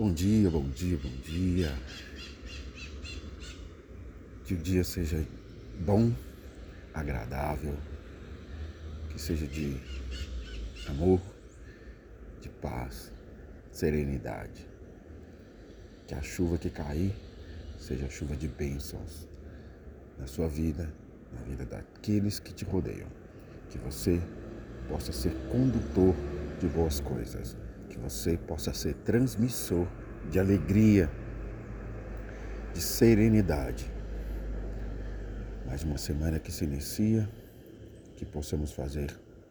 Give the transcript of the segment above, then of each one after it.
Bom dia, bom dia, bom dia. Que o dia seja bom, agradável, que seja de amor, de paz, serenidade. Que a chuva que cair seja chuva de bênçãos na sua vida, na vida daqueles que te rodeiam. Que você possa ser condutor de boas coisas, que você possa ser transmissor de alegria, de serenidade. Mais uma semana que se inicia, que possamos fazer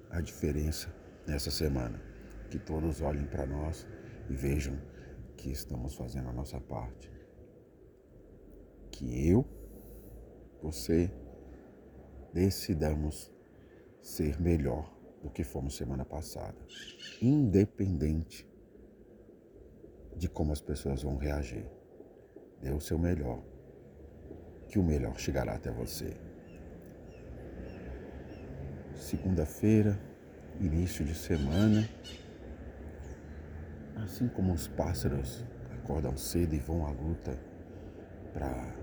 a diferença nessa semana, que todos olhem para nós e vejam que estamos fazendo a nossa parte. Que eu, você, decidamos ser melhor do que fomos semana passada, independente de como as pessoas vão reagir. Dê o seu melhor, que o melhor chegará até você. Segunda-feira, início de semana, assim como os pássaros acordam cedo e vão à luta para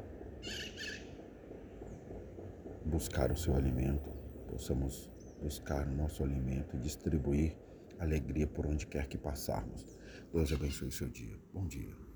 buscar o seu alimento, possamos buscar o nosso alimento e distribuir alegria por onde quer que passarmos. Deus abençoe seu dia. Bom dia.